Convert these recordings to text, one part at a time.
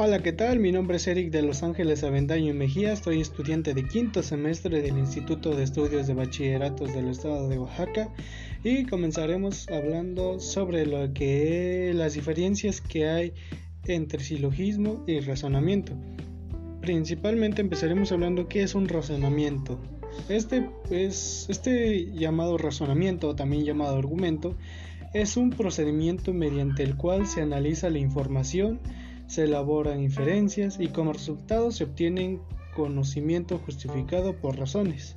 Hola, ¿qué tal? Mi nombre es Eric de Los Ángeles Avendaño Mejía, estoy estudiante de quinto semestre del Instituto de Estudios de Bachilleratos del Estado de Oaxaca y comenzaremos hablando sobre lo que las diferencias que hay entre silogismo y razonamiento. Principalmente empezaremos hablando qué es un razonamiento. Este, es, este llamado razonamiento, también llamado argumento, es un procedimiento mediante el cual se analiza la información, se elaboran inferencias y como resultado se obtienen conocimiento justificado por razones.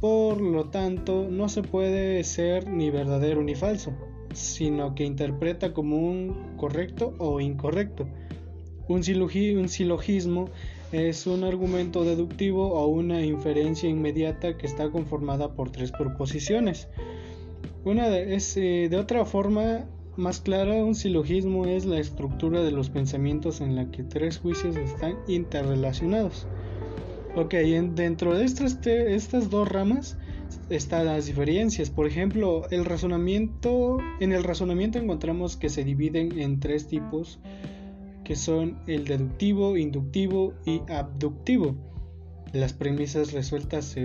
Por lo tanto, no se puede ser ni verdadero ni falso, sino que interpreta como un correcto o incorrecto. Un, un silogismo es un argumento deductivo o una inferencia inmediata que está conformada por tres proposiciones. Una de, es, eh, de otra forma más clara, un silogismo es la estructura de los pensamientos en la que tres juicios están interrelacionados. Ok, dentro de estas, estas dos ramas están las diferencias. Por ejemplo, el razonamiento, en el razonamiento encontramos que se dividen en tres tipos que son el deductivo, inductivo y abductivo. Las premisas resueltas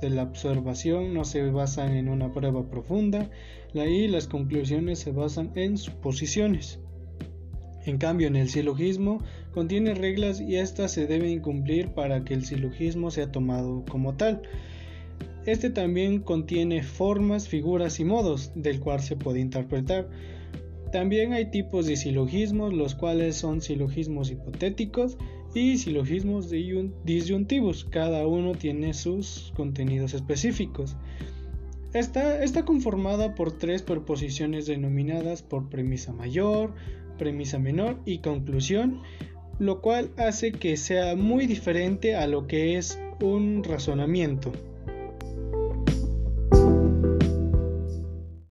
de la observación no se basan en una prueba profunda y las conclusiones se basan en suposiciones. En cambio, en el silogismo contiene reglas y éstas se deben cumplir para que el silogismo sea tomado como tal. Este también contiene formas, figuras y modos del cual se puede interpretar. También hay tipos de silogismos, los cuales son silogismos hipotéticos y silogismos disyuntivos. Cada uno tiene sus contenidos específicos. Está, está conformada por tres preposiciones denominadas por premisa mayor, premisa menor y conclusión, lo cual hace que sea muy diferente a lo que es un razonamiento.